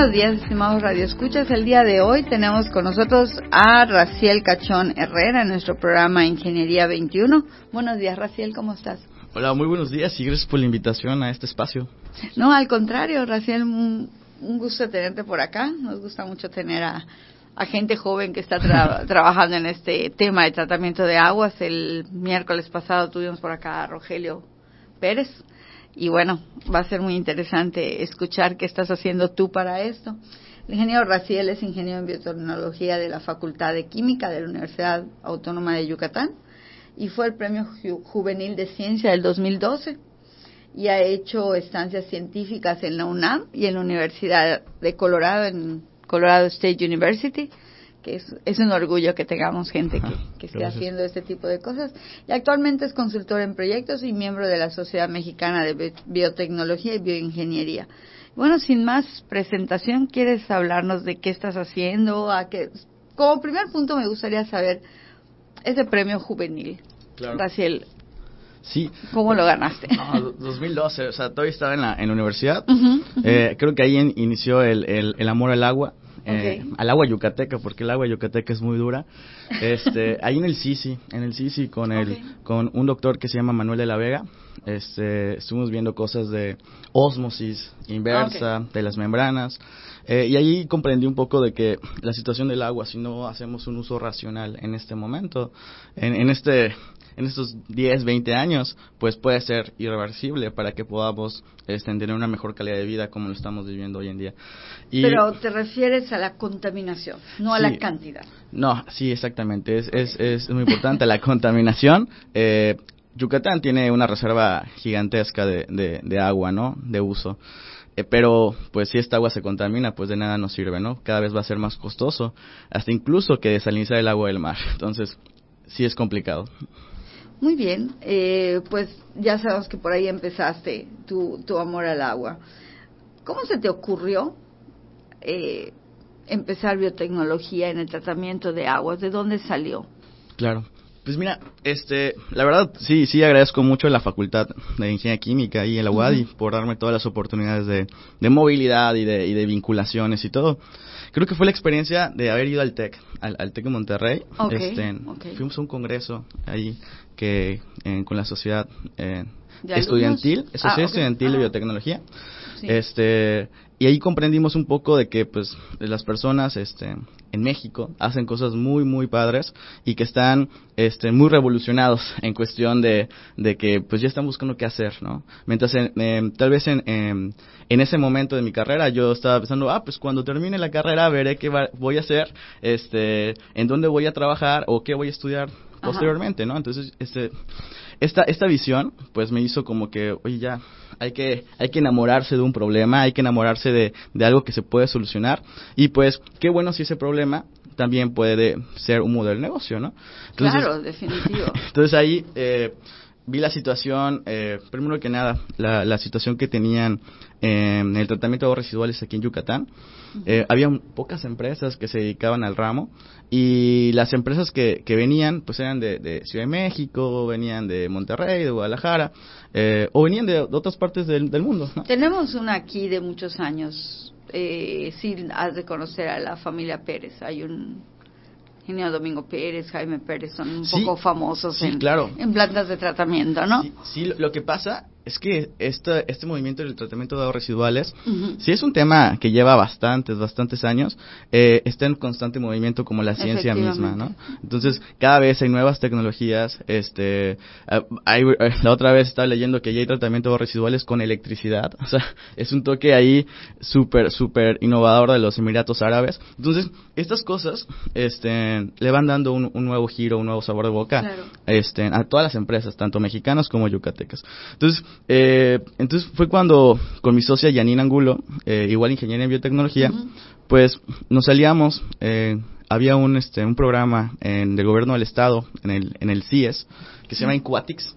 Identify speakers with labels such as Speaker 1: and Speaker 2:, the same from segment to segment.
Speaker 1: Buenos días, estimados radioescuchas. El día de hoy tenemos con nosotros a Raciel Cachón Herrera en nuestro programa Ingeniería 21. Buenos días, Raciel, ¿cómo estás?
Speaker 2: Hola, muy buenos días y gracias por la invitación a este espacio.
Speaker 1: No, al contrario, Raciel, un, gusto tenerte por acá. Nos gusta mucho tener a, gente joven que está trabajando en este tema de tratamiento de aguas. El miércoles pasado tuvimos por acá a Rogelio Pérez y bueno, va a ser muy interesante escuchar qué estás haciendo tú para esto. El ingeniero Raciel es ingeniero en biotecnología de la Facultad de Química de la Universidad Autónoma de Yucatán y fue el Premio Juvenil de Ciencia del 2012 y ha hecho estancias científicas en la UNAM y en la Universidad de Colorado, en Colorado State University que es, es, un orgullo que tengamos gente que, que esté haciendo este tipo de cosas. Y actualmente es consultor en proyectos y miembro de la Sociedad Mexicana de Biotecnología y Bioingeniería. Bueno, sin más presentación, ¿quieres hablarnos de qué estás haciendo? A qué? Como primer punto me gustaría saber ese premio juvenil. Claro. Raciel,
Speaker 2: Sí.
Speaker 1: ¿Cómo lo ganaste?
Speaker 2: No, 2012, o sea, todavía estaba en la, en la universidad. Eh, creo que ahí inició el, el, el, amor al agua eh, al agua yucateca, porque el agua yucateca es muy dura. Este, ahí en el Sisi, en el Sisi con el, con un doctor que se llama Manuel de la Vega, este, estuvimos viendo cosas de osmosis inversa, de las membranas, eh, y ahí comprendí un poco de que la situación del agua, si no hacemos un uso racional en este momento, en, en este en estos 10, 20 años, pues puede ser irreversible para que podamos este, tener una mejor calidad de vida como lo estamos viviendo hoy en día.
Speaker 1: Pero te refieres a la contaminación, no a la cantidad.
Speaker 2: No, sí, exactamente. Es, es, es muy importante la contaminación. Eh, Yucatán tiene una reserva gigantesca de, de, agua, ¿no? De uso. Eh, pero, pues, si esta agua se contamina, pues de nada nos sirve, ¿no? Cada vez va a ser más costoso, hasta incluso que desalinizar el agua del mar. Entonces, sí es complicado.
Speaker 1: Muy bien, eh, pues ya sabes que por ahí empezaste tu, tu amor al agua. ¿Cómo se te ocurrió eh, empezar biotecnología en el tratamiento de aguas? ¿De dónde salió?
Speaker 2: Claro. Pues mira, este, la verdad sí, sí agradezco mucho a la Facultad de Ingeniería Química y en la UADI por darme todas las oportunidades de, de movilidad y de, y de vinculaciones y todo creo que fue la experiencia de haber ido al TEC, al, TEC de Monterrey. Este, fuimos a un congreso ahí que eh, con la sociedad eh, estudiantil, ah, Sociedad Estudiantil de Biotecnología. Este, y ahí comprendimos un poco de que pues las personas este en México hacen cosas muy muy padres y que están este muy revolucionados en cuestión de, de que pues ya están buscando qué hacer no mientras en, tal vez en, en, ese momento de mi carrera yo estaba pensando ah pues cuando termine la carrera veré qué voy a hacer este en dónde voy a trabajar o qué voy a estudiar posteriormente no entonces este esta, esta visión, pues me hizo como que, oye, ya, hay que, hay que enamorarse de un problema, hay que enamorarse de, de algo que se puede solucionar. Y pues, qué bueno si ese problema también puede ser un modelo de negocio, ¿no?
Speaker 1: claro, definitivo.
Speaker 2: entonces ahí eh, vi la situación, eh, primero que nada, la, la situación que tenían en el tratamiento de aguas residuales aquí en Yucatán. Eh, había pocas empresas que se dedicaban al ramo y las empresas que, que venían pues eran de, Ciudad de México, venían de Monterrey, de Guadalajara eh, o venían de, otras partes del, del mundo.
Speaker 1: Tenemos una aquí de muchos años, eh, sí has de conocer a la familia Pérez, hay un Domingo Pérez, Jaime Pérez, son un poco famosos en, en plantas de tratamiento, ¿no?
Speaker 2: Sí, sí, lo que pasa es que este, este movimiento del tratamiento de aguas residuales, si es un tema que lleva bastantes, bastantes años, eh, está en constante movimiento como la ciencia misma, ¿no? Entonces, cada vez hay nuevas tecnologías, este, eh, hay, eh, la otra vez estaba leyendo que ya hay tratamiento de aguas residuales con electricidad, o sea, es un toque ahí súper, súper innovador de los Emiratos Árabes. Entonces, estas cosas, este, le van dando un, nuevo giro, un nuevo sabor de boca, este, a todas las empresas, tanto mexicanas como yucatecas. Entonces, eh, entonces fue cuando con mi socia Janine Angulo, eh, igual ingeniera en biotecnología, pues nos salíamos eh, había un, este, un programa en, del gobierno del estado, en el, en el CIES, que se llama Incuatics.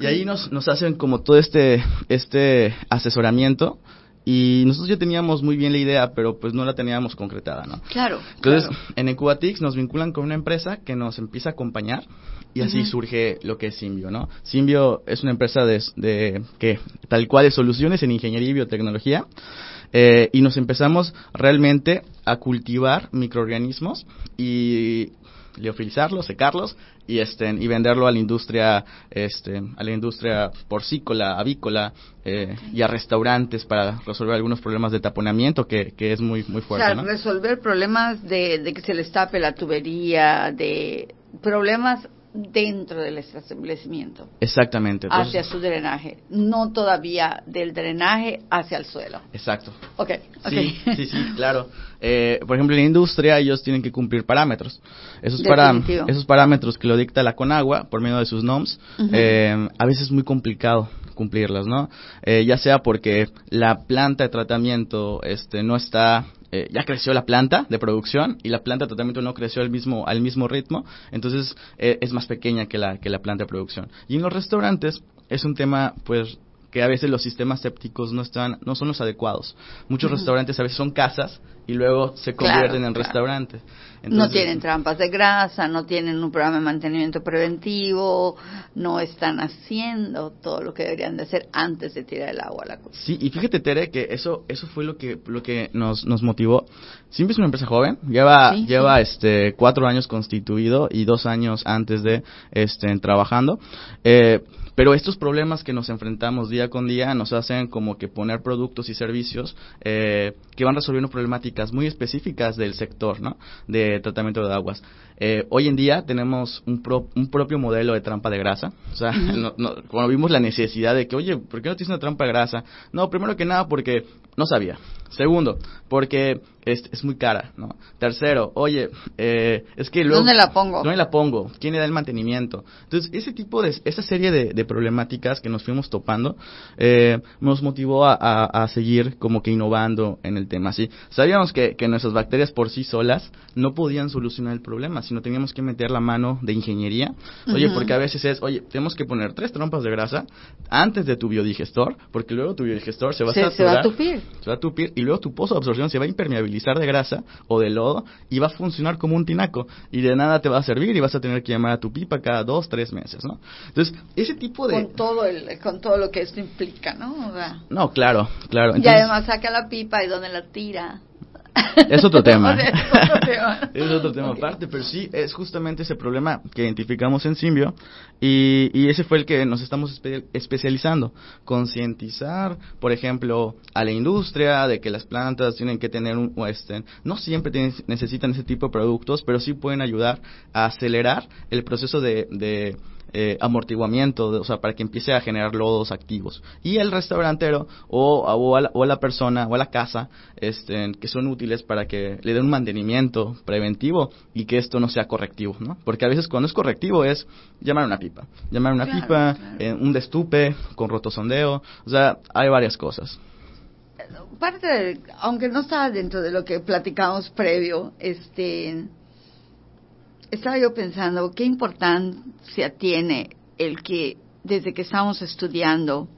Speaker 2: Y ahí nos, nos hacen como todo este, este asesoramiento y nosotros ya teníamos muy bien la idea, pero pues no la teníamos concretada, ¿no?
Speaker 1: Claro.
Speaker 2: Entonces, en Ecuatix nos vinculan con una empresa que nos empieza a acompañar y así surge lo que es Simbio, ¿no? Simbio es una empresa de, de que tal cual de soluciones en ingeniería y biotecnología eh, y nos empezamos realmente a cultivar microorganismos y liofilizarlos, secarlos y este y venderlo a la industria este a la industria porcícola, avícola eh, y a restaurantes para resolver algunos problemas de taponamiento que, que es muy muy fuerte.
Speaker 1: O sea, resolver problemas de, de que se les tape la tubería, de problemas dentro del establecimiento.
Speaker 2: Exactamente.
Speaker 1: hacia su drenaje, no todavía del drenaje hacia el suelo.
Speaker 2: Exacto.
Speaker 1: Ok,
Speaker 2: Sí, sí, sí, claro. Eh, por ejemplo, en la industria ellos tienen que cumplir parámetros. Esos, para, esos parámetros que lo dicta la Conagua por medio de sus NOMS, eh, a veces es muy complicado cumplirlas, ¿no? Eh, ya sea porque la planta de tratamiento este, no está eh, ya creció la planta de producción y la planta tratamiento no creció al mismo, al mismo ritmo, entonces eh, es más pequeña que la, que la planta de producción. Y en los restaurantes es un tema, pues, que a veces los sistemas sépticos no están no son los adecuados. Muchos restaurantes a veces son casas y luego se convierten en restaurantes.
Speaker 1: no tienen trampas de grasa, no tienen un programa de mantenimiento preventivo, no están haciendo todo lo que deberían de hacer antes de tirar el agua a la cocina.
Speaker 2: Sí, y fíjate Tere que eso eso fue lo que lo que nos nos motivó. Siempre es una empresa joven, lleva lleva este cuatro años constituido y dos años antes de este trabajando. Eh, pero estos problemas que nos enfrentamos día con día nos hacen como que poner productos y servicios eh, que van resolviendo problemáticas muy específicas del sector, ¿no? De tratamiento de aguas. Eh, hoy en día tenemos un, un propio modelo de trampa de grasa. O sea, cuando vimos la necesidad de que, oye, ¿por qué no tienes una trampa de grasa? No, primero que nada porque no sabía. Segundo, porque es, es muy cara, ¿no? Tercero, oye, eh, es que luego...
Speaker 1: ¿Dónde la pongo?
Speaker 2: ¿Dónde la pongo? ¿Quién le da el mantenimiento? Entonces, ese tipo de, esa serie de, problemáticas que nos fuimos topando, eh, nos motivó a, a, seguir como que innovando en el tema, ¿sí? Sabíamos que, que nuestras bacterias por sí solas no podían solucionar el problema, sino teníamos que meter la mano de ingeniería. Oye, porque a veces es, oye, tenemos que poner tres trompas de grasa antes de tu biodigestor, porque luego tu biodigestor se va a saturar.
Speaker 1: Se va a tupir.
Speaker 2: Se va a tupir y luego tu pozo de absorción se va a impermeabilizar de grasa o de lodo y va a funcionar como un tinaco y de nada te va a servir y vas a tener que llamar a tu pipa cada dos, tres meses, ¿no? Entonces, ese tipo de...
Speaker 1: Con todo, el, con todo lo que esto implica, ¿no?
Speaker 2: no, claro, claro.
Speaker 1: y además saca la pipa y donde la tira.
Speaker 2: Es otro tema. es otro tema. aparte, pero sí, es justamente ese problema que identificamos en Simbio y, y ese fue el que nos estamos especializando. Concientizar, por ejemplo, a la industria de que las plantas tienen que tener un western. No siempre necesitan ese tipo de productos, pero sí pueden ayudar a acelerar el proceso de, de eh, amortiguamiento, o sea, para que empiece a generar lodos activos. Y el restaurantero o, o, a, la, o a la persona o a la casa este, que son útiles para que le den un mantenimiento preventivo y que esto no sea correctivo, ¿no? Porque a veces cuando es correctivo es llamar a una pipa, llamar a una pipa, eh, un destupe con rotosondeo, o sea, hay varias cosas
Speaker 1: parte aunque no estaba dentro de lo que platicamos previo, este, estaba yo pensando, qué importancia tiene el que desde que estamos estudiando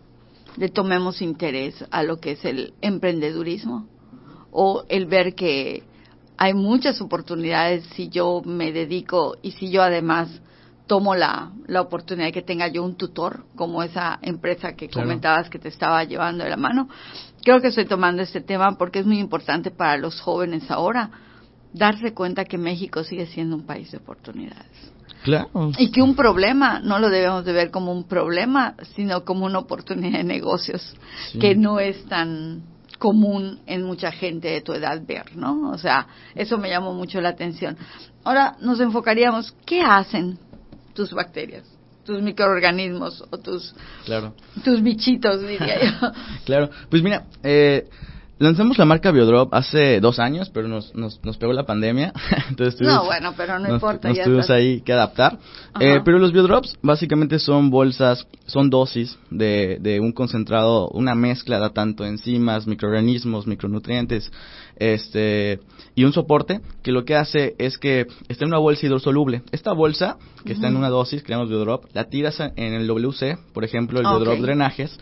Speaker 1: le tomemos interés a lo que es el emprendedurismo o el ver que hay muchas oportunidades si yo me dedico y si yo además tomo la, la oportunidad de que tenga yo un tutor, como esa empresa que comentabas que te estaba llevando de la mano. Creo que estoy tomando este tema porque es muy importante para los jóvenes ahora darse cuenta que México sigue siendo un país de oportunidades.
Speaker 2: Claro.
Speaker 1: Y que un problema no lo debemos de ver como un problema, sino como una oportunidad de negocios que no es tan común en mucha gente de tu edad ver, ¿no? O sea, eso me llamó mucho la atención. Ahora nos enfocaríamos, ¿qué hacen tus bacterias? tus microorganismos o tus
Speaker 2: claro.
Speaker 1: tus bichitos diría yo
Speaker 2: claro pues mira eh, Lanzamos la marca Biodrop hace dos años, pero nos, nos, nos pegó la pandemia.
Speaker 1: Entonces no, bueno, pero no importa.
Speaker 2: Nos tuvimos ahí que adaptar. Eh, pero los Biodrops básicamente son bolsas, son dosis de, de un concentrado, una mezcla de tanto enzimas, microorganismos, micronutrientes, este, y un soporte que lo que hace es que está en una bolsa hidrosoluble. Esta bolsa, que está en una dosis, creamos Biodrop, la tiras en el WC, por ejemplo, el Biodrop drenajes,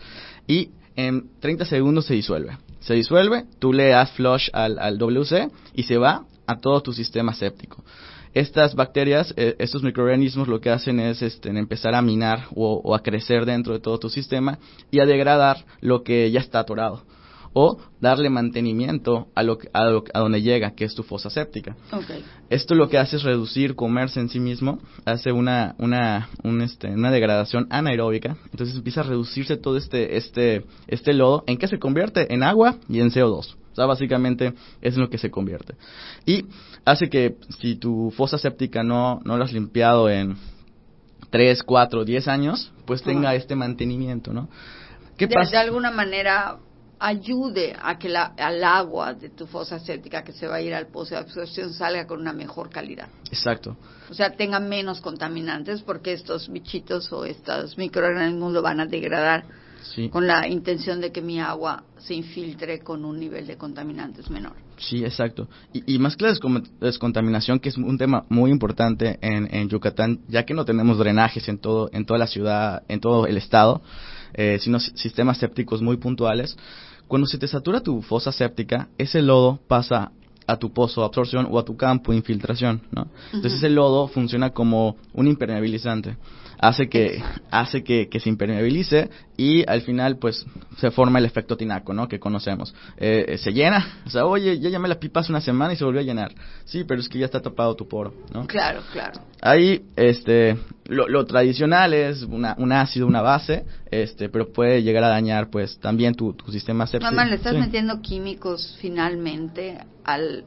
Speaker 2: y en 30 segundos se disuelve. Se disuelve, tú le das flush al, al WC y se va a todo tu sistema séptico. Estas bacterias, eh, estos microorganismos lo que hacen es este, empezar a minar o, o, a crecer dentro de todo tu sistema y a degradar lo que ya está atorado o darle mantenimiento a, lo, a, a donde llega, que es tu fosa séptica. Esto lo que hace es reducir comerse en sí mismo, hace una, una, este, una degradación anaeróbica, entonces empieza a reducirse todo este, este, este lodo, ¿en qué se convierte? En agua y en CO2. O sea, básicamente es en lo que se convierte. Y hace que si tu fosa séptica no, no la has limpiado en 3, 4, 10 años, pues tenga este mantenimiento, ¿no?
Speaker 1: ¿Qué pasa? de alguna manera ayude a que la, al agua de tu fosa séptica que se va a ir al pozo de absorción salga con una mejor calidad.
Speaker 2: Exacto.
Speaker 1: O sea, tenga menos contaminantes porque estos bichitos o estos microorganismos lo van a degradar con la intención de que mi agua se infiltre con un nivel de contaminantes menor.
Speaker 2: Sí, exacto. Y, más que la descontaminación, que es un tema muy importante en, en Yucatán, ya que no tenemos drenajes en todo en toda la ciudad, en todo el estado, eh, sino sistemas sépticos muy puntuales, cuando se te satura tu fosa séptica, ese lodo pasa a tu pozo de absorción o a tu campo de infiltración, ¿no? Entonces ese lodo funciona como un impermeabilizante hace que hace que, se impermeabilice y al final pues se forma el efecto tinaco, ¿no? Que conocemos. Eh, eh, se llena, o sea, oye, ya llamé la pipa hace una semana y se volvió a llenar. Sí, pero es que ya está tapado tu poro, ¿no?
Speaker 1: Claro, claro.
Speaker 2: Ahí, este, lo, tradicional es una, un ácido, una base, este, pero puede llegar a dañar pues también tu, tu sistema séptico.
Speaker 1: Mamá, le estás metiendo químicos finalmente al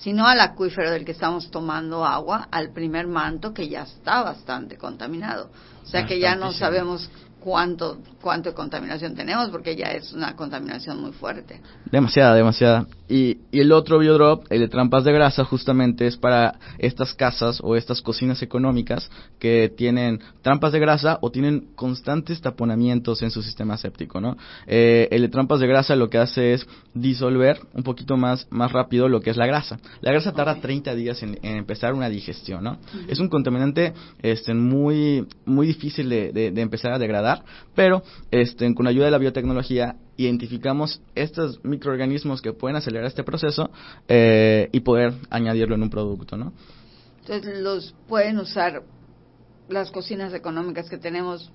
Speaker 1: sino al acuífero del que estamos tomando agua, al primer manto que ya está bastante contaminado. O sea que ya no sabemos cuánto, cuánto de contaminación tenemos porque ya es una contaminación muy fuerte.
Speaker 2: Demasiada, demasiada. Y, y el otro biodrop, el de trampas de grasa, justamente es para estas casas o estas cocinas económicas que tienen trampas de grasa o tienen constantes taponamientos en su sistema séptico, ¿no? Eh, el de trampas de grasa lo que hace es disolver un poquito más, más rápido lo que es la grasa. La grasa tarda 30 días en, empezar una digestión, ¿no? Es un contaminante este, muy, muy difícil de, de empezar a degradar pero este, con ayuda de la biotecnología identificamos estos microorganismos que pueden acelerar este proceso eh, y poder añadirlo en un producto, ¿no?
Speaker 1: Entonces los pueden usar las cocinas económicas que tenemos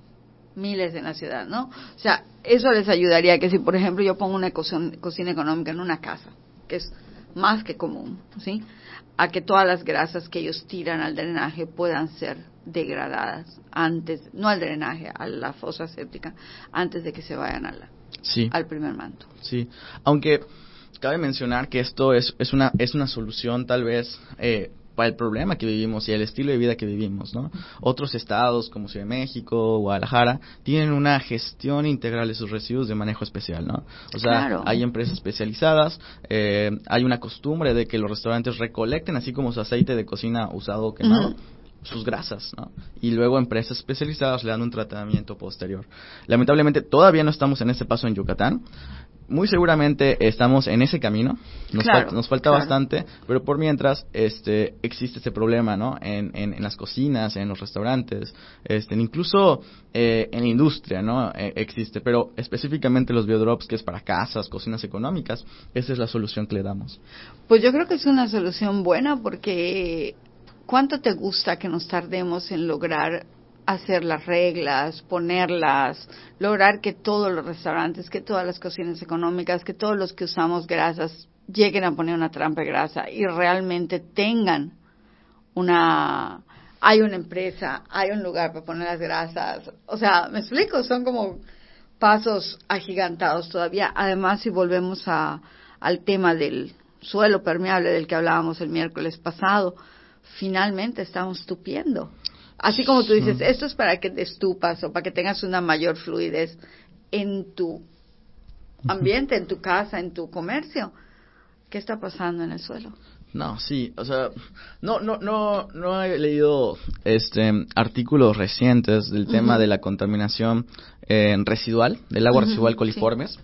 Speaker 1: miles en la ciudad, ¿no? O sea, eso les ayudaría que si, por ejemplo, yo pongo una cocina económica en una casa, que es más que común, ¿sí? A que todas las grasas que ellos tiran al drenaje puedan ser degradadas antes, no al drenaje, a la fosa séptica, antes de que se vayan a la,
Speaker 2: sí.
Speaker 1: al primer manto.
Speaker 2: Sí, aunque cabe mencionar que esto es, es, una, es una solución tal vez eh, para el problema que vivimos y el estilo de vida que vivimos, ¿no? Otros estados como Ciudad de México, Guadalajara, tienen una gestión integral de sus residuos de manejo especial, ¿no? O sea, hay empresas especializadas, eh, hay una costumbre de que los restaurantes recolecten así como su aceite de cocina usado o quemado sus grasas, ¿no? Y luego empresas especializadas le dan un tratamiento posterior. Lamentablemente todavía no estamos en ese paso en Yucatán. Muy seguramente estamos en ese camino. Nos, nos falta bastante, pero por mientras este existe ese problema, ¿no? En, en, las cocinas, en los restaurantes, este, incluso eh, en la industria, ¿no? Eh, existe, pero específicamente los biodrops que es para casas, cocinas económicas, esa es la solución que le damos.
Speaker 1: Pues yo creo que es una solución buena porque ¿Cuánto te gusta que nos tardemos en lograr hacer las reglas, ponerlas, lograr que todos los restaurantes, que todas las cocinas económicas, que todos los que usamos grasas lleguen a poner una trampa de grasa y realmente tengan una hay una empresa, hay un lugar para poner las grasas. O sea, me explico, son como pasos agigantados todavía. Además, si volvemos a, al tema del suelo permeable del que hablábamos el miércoles pasado, finalmente estamos tupiendo. Así como tú dices, esto es para que te estupas o para que tengas una mayor fluidez en tu ambiente, en tu casa, en tu comercio. ¿Qué está pasando en el suelo?
Speaker 2: No, sí, o sea, no, no, no, no he leído este artículos recientes del tema de la contaminación eh, residual, del agua residual coliformes,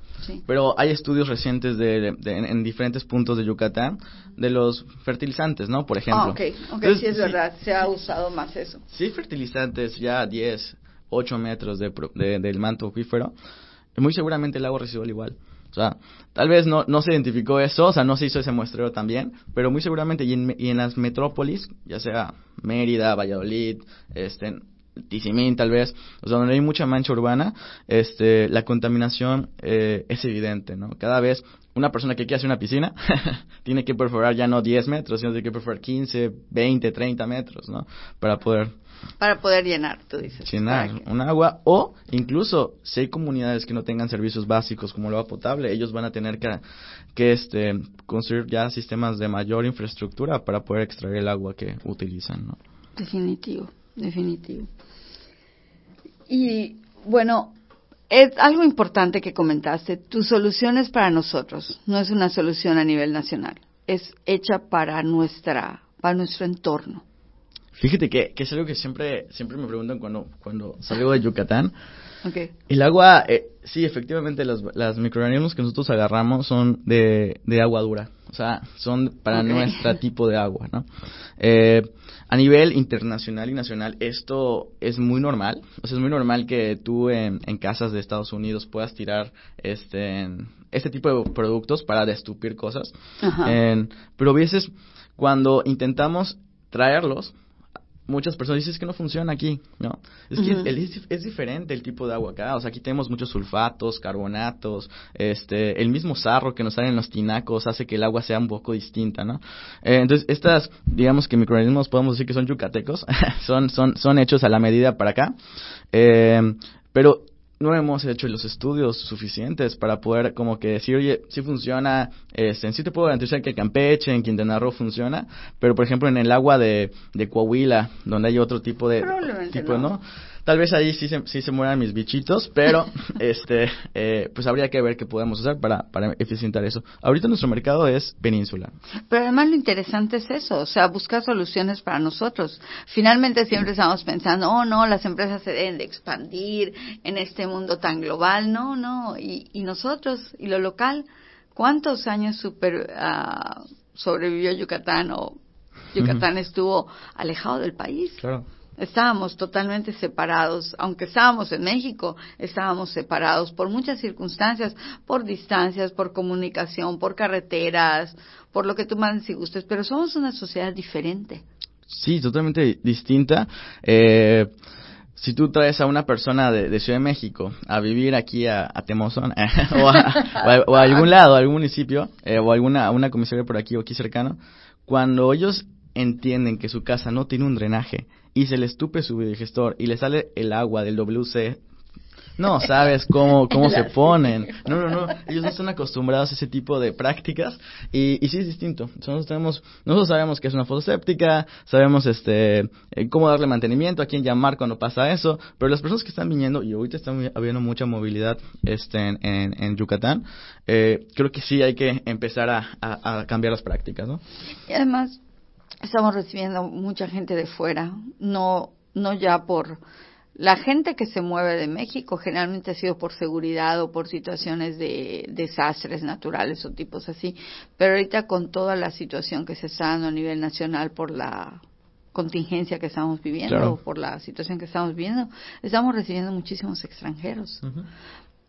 Speaker 2: pero hay estudios recientes de, en, diferentes puntos de Yucatán de los fertilizantes, ¿no? Por ejemplo. Ah,
Speaker 1: ok, ok, sí es verdad, se ha usado más eso.
Speaker 2: Sí, fertilizantes ya 10, 8 metros de, del manto acuífero, muy seguramente el agua residual igual. O sea, tal vez no, no se identificó eso, o sea, no se hizo ese muestreo también, pero muy seguramente y en, y en las metrópolis, ya sea Mérida, Valladolid, este, Tizimín tal vez, o sea, donde hay mucha mancha urbana, este, la contaminación eh, es evidente, ¿no? Cada vez una persona que quiere hacer una piscina tiene que perforar ya no 10 metros, sino tiene que perforar 15, 20, 30 metros, ¿no? Para poder
Speaker 1: para poder llenar, tú dices.
Speaker 2: Llenar un agua o incluso si hay comunidades que no tengan servicios básicos como el agua potable, ellos van a tener que, que este, construir ya sistemas de mayor infraestructura para poder extraer el agua que utilizan. ¿no?
Speaker 1: Definitivo, definitivo. Y bueno, es algo importante que comentaste. Tu solución es para nosotros, no es una solución a nivel nacional. Es hecha para nuestra, para nuestro entorno.
Speaker 2: Fíjate que, que, es algo que siempre, siempre me preguntan cuando, cuando salgo de Yucatán. Okay. El agua, eh, sí, efectivamente, los, las microorganismos que nosotros agarramos son de, de agua dura. O sea, son para nuestro tipo de agua, ¿no? Eh, a nivel internacional y nacional, esto es muy normal. O sea, es muy normal que tú en, en casas de Estados Unidos puedas tirar este, este tipo de productos para destupir cosas. pero a veces, cuando intentamos traerlos, muchas personas dicen que no funciona aquí, ¿no? Es que es, diferente el tipo de agua acá, o sea, aquí tenemos muchos sulfatos, carbonatos, este, el mismo sarro que nos sale en los tinacos hace que el agua sea un poco distinta, ¿no? Eh, entonces, estas, digamos que microorganismos podemos decir que son yucatecos, son, son, son hechos a la medida para acá, eh, pero no hemos hecho los estudios suficientes para poder como que decir, oye, sí funciona, este, sí te puedo garantizar que Campeche, en Quintana Roo funciona, pero por ejemplo en el agua de, de Coahuila, donde hay otro tipo de... Tipo, ¿no? Tal vez ahí sí se, sí se mueran mis bichitos, pero este eh, pues habría que ver qué podemos hacer para, para eficientar eso. Ahorita nuestro mercado es península.
Speaker 1: Pero además lo interesante es eso, o sea, buscar soluciones para nosotros. Finalmente siempre estamos pensando, oh no, las empresas se deben de expandir en este mundo tan global. No, no, y, y nosotros, y lo local, ¿cuántos años super, uh, sobrevivió Yucatán o Yucatán estuvo alejado del país?
Speaker 2: Claro.
Speaker 1: Estábamos totalmente separados, aunque estábamos en México, estábamos separados por muchas circunstancias, por distancias, por comunicación, por carreteras, por lo que tú mandes y gustes, pero somos una sociedad diferente.
Speaker 2: Sí, totalmente distinta. Eh, si tú traes a una persona de, Ciudad de México a vivir aquí a, Temozón o, a, algún lado, a algún municipio eh, o alguna una comisaría por aquí o aquí cercano, cuando ellos entienden que su casa no tiene un drenaje y se le estupe su digestor y le sale el agua del WC, no sabes cómo, cómo se ponen. No, no, no. Ellos no están acostumbrados a ese tipo de prácticas y, y sí es distinto. Nosotros tenemos, nosotros sabemos que es una fotoséptica, sabemos este eh, cómo darle mantenimiento, a quién llamar cuando pasa eso, pero las personas que están viniendo y ahorita está habiendo mucha movilidad este en, en, Yucatán, eh, creo que sí hay que empezar a, a, a cambiar las prácticas, ¿no?
Speaker 1: Y además estamos recibiendo mucha gente de fuera, no, no ya por la gente que se mueve de México generalmente ha sido por seguridad o por situaciones de desastres naturales o tipos así, pero ahorita con toda la situación que se está dando a nivel nacional por la contingencia que estamos viviendo o por la situación que estamos viviendo, estamos recibiendo muchísimos extranjeros.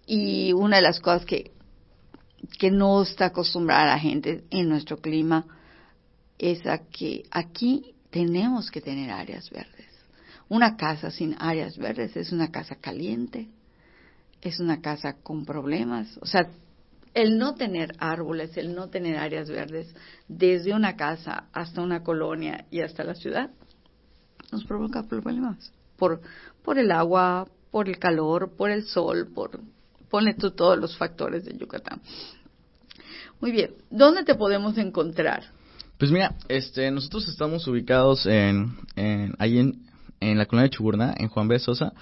Speaker 1: Y una de las cosas que, que no está acostumbrada la gente en nuestro clima es a que aquí tenemos que tener áreas verdes. Una casa sin áreas verdes es una casa caliente, es una casa con problemas. O sea, el no tener árboles, el no tener áreas verdes, desde una casa hasta una colonia y hasta la ciudad, nos provoca problemas. Por, por el agua, por el calor, por el sol, por, pone tú todos los factores de Yucatán. Muy bien, ¿dónde te podemos encontrar?
Speaker 2: Pues mira, este, nosotros estamos ubicados en, en ahí en, en la colonia de Chuburná, en Juan B. Sosa.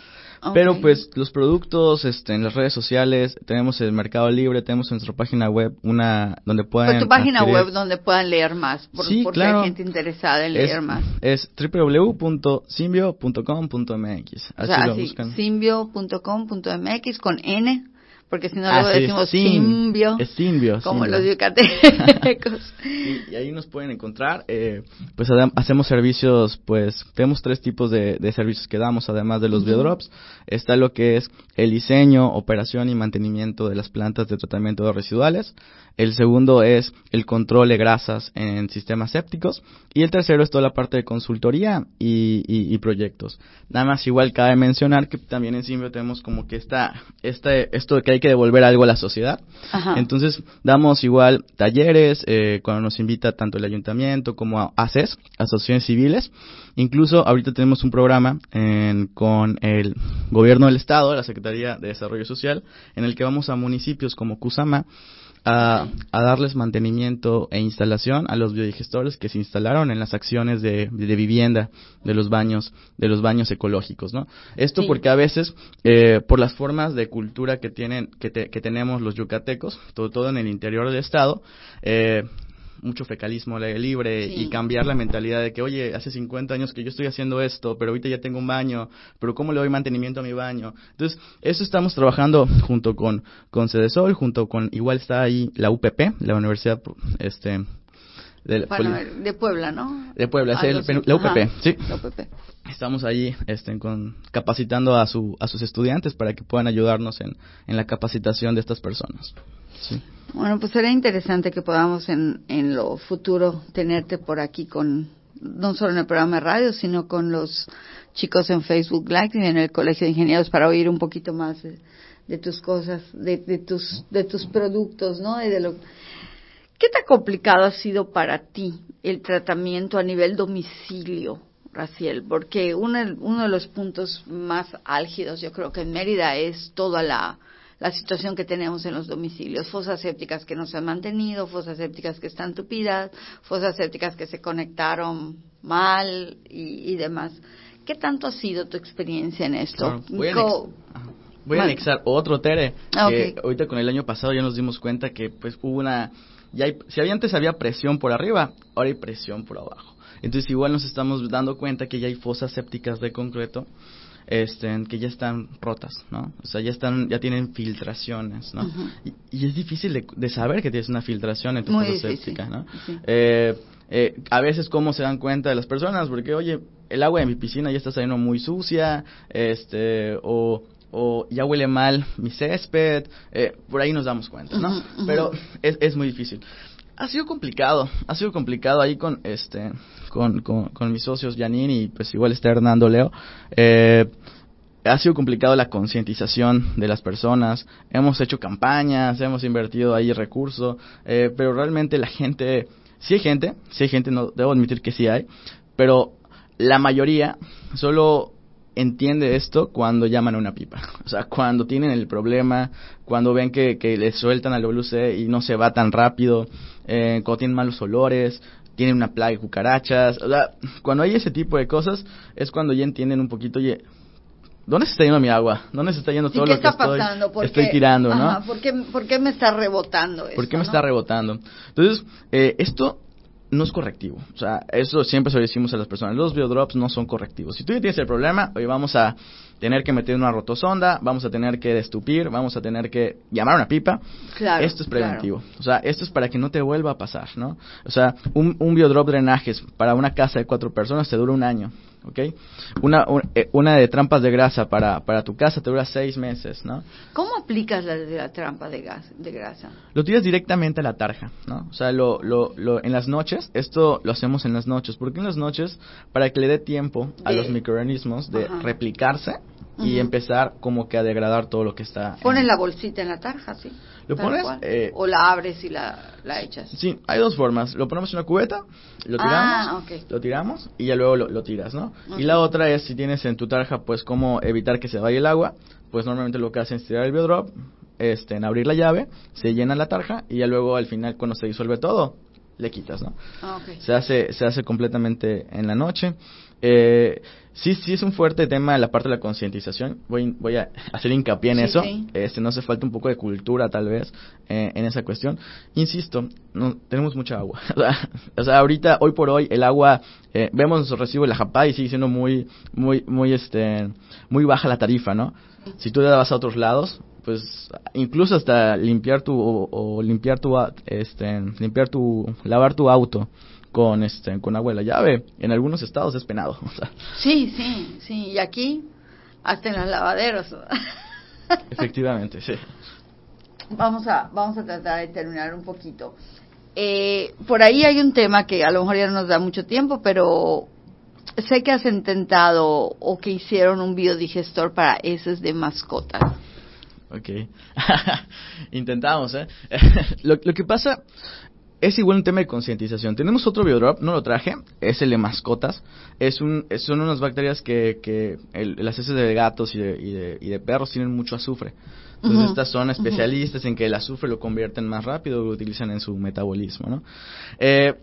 Speaker 2: Pero pues los productos este, en las redes sociales, tenemos el Mercado Libre, tenemos nuestra página web, una donde puedan...
Speaker 1: Pues tu página web donde puedan leer más, por,
Speaker 2: sí,
Speaker 1: porque
Speaker 2: claro.
Speaker 1: hay gente interesada en leer más.
Speaker 2: Es www.simbio.com.mx.
Speaker 1: Así o sea,
Speaker 2: lo
Speaker 1: así,
Speaker 2: buscan.
Speaker 1: simbio.com.mx con N porque si no
Speaker 2: Ah,
Speaker 1: luego
Speaker 2: sí,
Speaker 1: decimos
Speaker 2: sim-
Speaker 1: simbio,
Speaker 2: es simbio,
Speaker 1: como
Speaker 2: simbio.
Speaker 1: los yucatecos.
Speaker 2: y, y ahí nos pueden encontrar. eh, pues hacemos servicios, pues tenemos tres tipos de, de servicios que damos, además de los
Speaker 1: Ujú.
Speaker 2: biodrops. Está lo que es el diseño, operación y mantenimiento de las plantas de tratamiento de residuales. El segundo es el control de grasas en sistemas sépticos. Y el tercero es toda la parte de consultoría y, y- y proyectos. Nada más igual cabe mencionar que también en Simbio tenemos como que esta, este, esto de que hay que devolver algo a la sociedad.
Speaker 1: Ajá.
Speaker 2: Entonces, damos igual talleres eh, cuando nos invita tanto el ayuntamiento como a ACES, asociaciones civiles. Incluso ahorita tenemos un programa en- con el gobierno del estado, la Secretaría de Desarrollo Social, en el que vamos a municipios como Cusama a, a darles mantenimiento e instalación a los biodigestores que se instalaron en las acciones de, de vivienda de los baños de los baños ecológicos, ¿no? Esto
Speaker 1: Sí.
Speaker 2: porque a veces eh, por las formas de cultura que tienen que, te- que tenemos los yucatecos, todo, todo en el interior del estado, eh, mucho fecalismo al aire libre
Speaker 1: Sí.
Speaker 2: y cambiar la mentalidad de que, oye, hace 50 años que yo estoy haciendo esto, pero ahorita ya tengo un baño, pero ¿cómo le doy mantenimiento a mi baño? Entonces, eso estamos trabajando junto con, con Cedesol, junto con, igual está ahí la UPP, la Universidad, este, de,
Speaker 1: Bueno, de Puebla, ¿no?
Speaker 2: de Puebla, es el- la UPP,
Speaker 1: Ajá,
Speaker 2: sí.
Speaker 1: La UPP.
Speaker 2: Estamos ahí este, con, capacitando a, su, a sus estudiantes para que puedan ayudarnos en, en la capacitación de estas personas. Sí.
Speaker 1: Bueno, pues será interesante que podamos en, en lo futuro tenerte por aquí con, no solo en el programa de radio, sino con los chicos en Facebook Live y en el Colegio de Ingenieros para oír un poquito más de, tus cosas, de, de tus, de tus productos, ¿no? Y de lo, ¿Qué tan complicado ha sido para ti el tratamiento a nivel domicilio, Raciel? Porque uno, uno de los puntos más álgidos, yo creo que en Mérida, es toda la, la situación que tenemos en los domicilios. Fosas sépticas que no se han mantenido, fosas sépticas que están tupidas, fosas sépticas que se conectaron mal y, y demás. ¿Qué tanto ha sido tu experiencia en esto?
Speaker 2: Claro, voy a
Speaker 1: Co-
Speaker 2: anex- ajá. Voy a
Speaker 1: Vale.
Speaker 2: anexar otro Tere,
Speaker 1: Ah,
Speaker 2: que
Speaker 1: ok.
Speaker 2: ahorita con el año pasado ya nos dimos cuenta que pues hubo una, ya hay- si había antes había presión por arriba, ahora hay presión por abajo. Entonces igual nos estamos dando cuenta que ya hay fosas sépticas de concreto, este, que ya están rotas, ¿no? O sea, ya están, ya tienen filtraciones, ¿no? Y, y es difícil de, de saber que tienes una filtración en tu
Speaker 1: Muy
Speaker 2: séptica, ¿no?
Speaker 1: sí.
Speaker 2: Eh, eh, a veces cómo se dan cuenta de las personas, porque oye, el agua de mi piscina ya está saliendo muy sucia, este, o, o ya huele mal mi césped, eh, por ahí nos damos cuenta, ¿no? Pero es, es muy difícil. Ha sido complicado, ha sido complicado ahí con este, con, con, con mis socios Janine y pues igual está Hernando Leo. Eh, ha sido complicado la concientización de las personas. Hemos hecho campañas, hemos invertido ahí recursos, eh, pero realmente la gente, sí hay gente, sí hay gente, no debo admitir que sí hay, pero la mayoría solo entiende esto cuando llaman a una pipa. O sea, cuando tienen el problema, cuando ven que, que les sueltan al WC y no se va tan rápido, eh, cuando tienen malos olores, tienen una plaga de cucarachas. O sea, cuando hay ese tipo de cosas es cuando ya entienden un poquito, oye, ¿dónde se está yendo mi agua? ¿Dónde se está yendo todo
Speaker 1: ¿qué
Speaker 2: lo que estoy, estoy
Speaker 1: qué?
Speaker 2: tirando, no?
Speaker 1: ¿por, qué, ¿Por qué me está rebotando esto?
Speaker 2: ¿Por qué me
Speaker 1: no?
Speaker 2: está rebotando? Entonces, eh, esto no es correctivo. O sea, eso siempre se lo decimos a las personas. Los biodrops no son correctivos. Si tú ya tienes el problema, hoy vamos a tener que meter una rotosonda, vamos a tener que destupir, vamos a tener que llamar a una pipa.
Speaker 1: Claro,
Speaker 2: esto es preventivo.
Speaker 1: claro.
Speaker 2: O sea, esto es para que no te vuelva a pasar, ¿no? O sea, un, un biodrop drenajes para una casa de cuatro personas te dura un año. ¿ok? Una, un- eh, una de trampas de grasa para, para tu casa te dura seis meses, ¿no?
Speaker 1: ¿Cómo aplicas la, de la trampa de, gas, de grasa?
Speaker 2: Lo tiras directamente a la tarja, ¿no? O sea, lo, lo, lo, en las noches, esto lo hacemos en las noches. porque en las noches? Para que le dé tiempo a
Speaker 1: De-
Speaker 2: los microorganismos de
Speaker 1: Ajá.
Speaker 2: replicarse y empezar como que a degradar todo lo que está.
Speaker 1: Pones la bolsita en la tarja, ¿sí?
Speaker 2: Lo pones, eh,
Speaker 1: o la abres y la, la echas.
Speaker 2: Sí, hay dos formas. Lo ponemos en una cubeta, lo tiramos,
Speaker 1: Ah, ok.
Speaker 2: lo tiramos y ya luego lo, lo tiras, ¿no? Y la otra es si tienes en tu tarja, pues cómo evitar que se vaya el agua. Pues normalmente lo que hacen es tirar el biodrop, este, en abrir la llave, se llena la tarja y ya luego al final cuando se disuelve todo, le quitas, ¿no?
Speaker 1: Ah, ok.
Speaker 2: Se hace, se hace completamente en la noche. Eh, sí, sí es un fuerte tema la parte de la concientización. Voy, voy a hacer hincapié en eso. Este, no hace falta un poco de cultura, tal vez, eh, en esa cuestión. Insisto, no, tenemos mucha agua. o, sea, ahorita, hoy por hoy, el agua, eh, vemos nuestro recibo de la Japá y sigue siendo muy, muy, muy, este, muy baja la tarifa, ¿no? Si tú le vas a otros lados, pues incluso hasta limpiar tu o, limpiar tu este limpiar tu lavar tu auto con este con agua de la llave. En algunos estados es penado
Speaker 1: sí sí sí. Y aquí hasta en los lavaderos.
Speaker 2: Efectivamente sí.
Speaker 1: Vamos a vamos a tratar de terminar un poquito. Eh, por ahí hay un tema que a lo mejor ya no nos da mucho tiempo pero sé que has intentado o que hicieron un biodigestor para heces de mascotas.
Speaker 2: Ok. Intentamos, ¿eh? lo, lo, que pasa es igual un tema de concientización. Tenemos otro biodrop, no lo traje, es el de mascotas. Es un, son unas bacterias que, que las heces de gatos y de, y, de, perros tienen mucho azufre. Entonces estas son especialistas en que el azufre lo convierten más rápido, lo utilizan en su metabolismo, ¿no? Eh,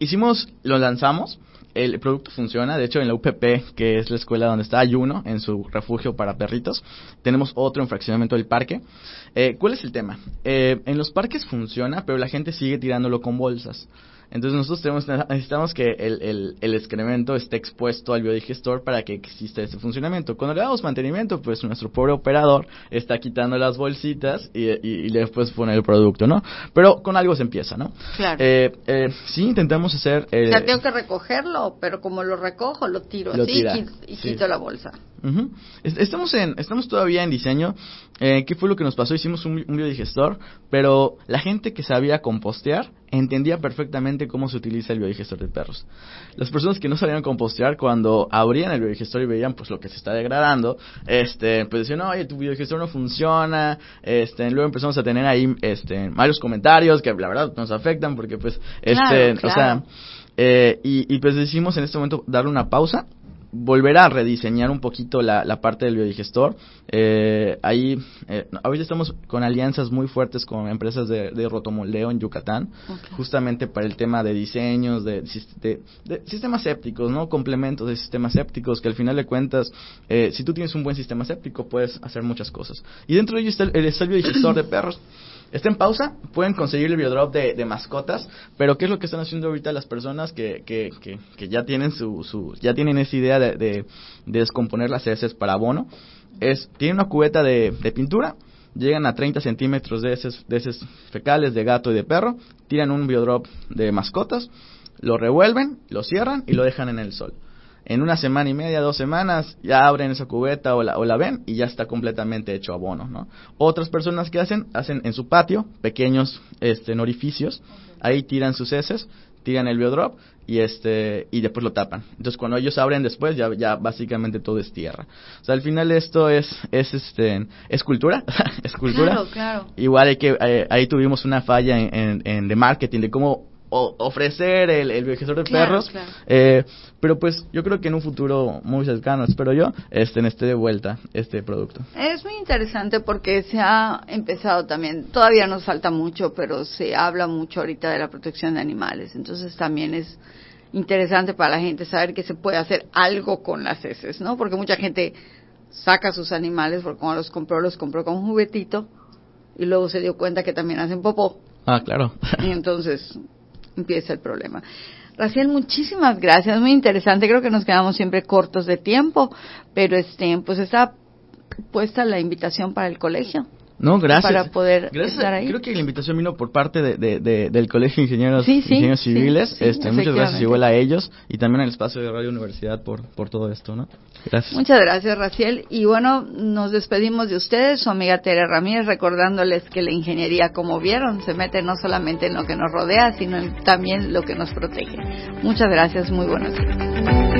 Speaker 2: hicimos, lo lanzamos el producto funciona. De hecho, en la UPP, que es la escuela donde está, hay uno en su refugio para perritos. Tenemos otro en fraccionamiento del parque. Eh, ¿Cuál es el tema? Eh, en los parques funciona, pero la gente sigue tirándolo con bolsas. Entonces nosotros tenemos, necesitamos que el, el, excremento esté expuesto al biodigestor para que exista ese funcionamiento. Cuando le damos mantenimiento, pues nuestro pobre operador está quitando las bolsitas y, y, después pone el producto, ¿no? Pero con algo se empieza, ¿no?
Speaker 1: Claro.
Speaker 2: Eh, eh, sí, intentamos hacer...
Speaker 1: Eh, o sea, tengo que recogerlo, pero como lo recojo, lo tiro así y, quito la bolsa.
Speaker 2: Estamos en, estamos todavía en diseño. Eh, ¿Qué fue lo que nos pasó? Hicimos un, biodigestor, pero la gente que sabía compostear entendía perfectamente cómo se utiliza el biodigestor de perros. Las personas que no sabían compostear, cuando abrían el biodigestor y veían pues lo que se está degradando, este, pues decían, oye, tu biodigestor no funciona, este, luego empezamos a tener ahí, este, varios comentarios que la verdad nos afectan porque pues, este, o sea, eh, y, y pues decidimos en este momento darle una pausa volver a rediseñar un poquito la, la parte del biodigestor. Eh, ahí, eh, ahorita estamos con alianzas muy fuertes con empresas de, de rotomoldeo en Yucatán, justamente para el tema de diseños, de, de, sistemas sépticos, ¿no? Complementos de sistemas sépticos, que al final de cuentas, eh, si tú tienes un buen sistema séptico, puedes hacer muchas cosas. Y dentro de ello está el, el biodigestor de perros. Está en pausa, pueden conseguir el biodrop de, de, mascotas, pero ¿qué es lo que están haciendo ahorita las personas que, que, que, ya tienen su, su, ya tienen esa idea de, de, descomponer las heces para abono? Es, tienen una cubeta de, de pintura, llegan a 30 centímetros de heces, de heces fecales de gato y de perro, tiran un biodrop de mascotas, lo revuelven, lo cierran y lo dejan en el sol en una semana y media, dos semanas, ya abren esa cubeta o la, o la ven y ya está completamente hecho abono, ¿no? Otras personas que hacen, hacen en su patio pequeños este, orificios, ahí tiran sus heces, tiran el biodrop y este y después lo tapan. Entonces cuando ellos abren después ya ya básicamente todo es tierra. O sea, al final esto es es este es cultura, es cultura.
Speaker 1: Claro, claro.
Speaker 2: Igual hay que eh, ahí tuvimos una falla en, en, en de marketing de cómo ofrecer el, el de perros. Eh, pero pues yo creo que en un futuro muy cercano, espero yo, estén esté de vuelta este producto.
Speaker 1: Es muy interesante porque se ha empezado también, todavía nos falta mucho, pero se habla mucho ahorita de la protección de animales. Entonces también es interesante para la gente saber que se puede hacer algo con las heces, ¿no? Porque mucha gente saca sus animales, porque cuando los compró, los compró con un juguetito y luego se dio cuenta que también hacen popó.
Speaker 2: Ah, claro.
Speaker 1: Y entonces empieza el problema. Raciel, muchísimas gracias, muy interesante. Creo que nos quedamos siempre cortos de tiempo, pero este, pues está puesta la invitación para el colegio.
Speaker 2: No, gracias.
Speaker 1: Para poder estar ahí.
Speaker 2: Creo que la invitación vino por parte de, del Colegio de Ingenieros, Ingenieros Civiles. este, muchas gracias igual a ellos y también al espacio de Radio Universidad por, por todo esto, ¿no? Gracias.
Speaker 1: Muchas gracias, Raciel. Y bueno, nos despedimos de ustedes, su amiga Tere Ramírez, recordándoles que la ingeniería, como vieron, se mete no solamente en lo que nos rodea, sino en también lo que nos protege. Muchas gracias, muy buenos días.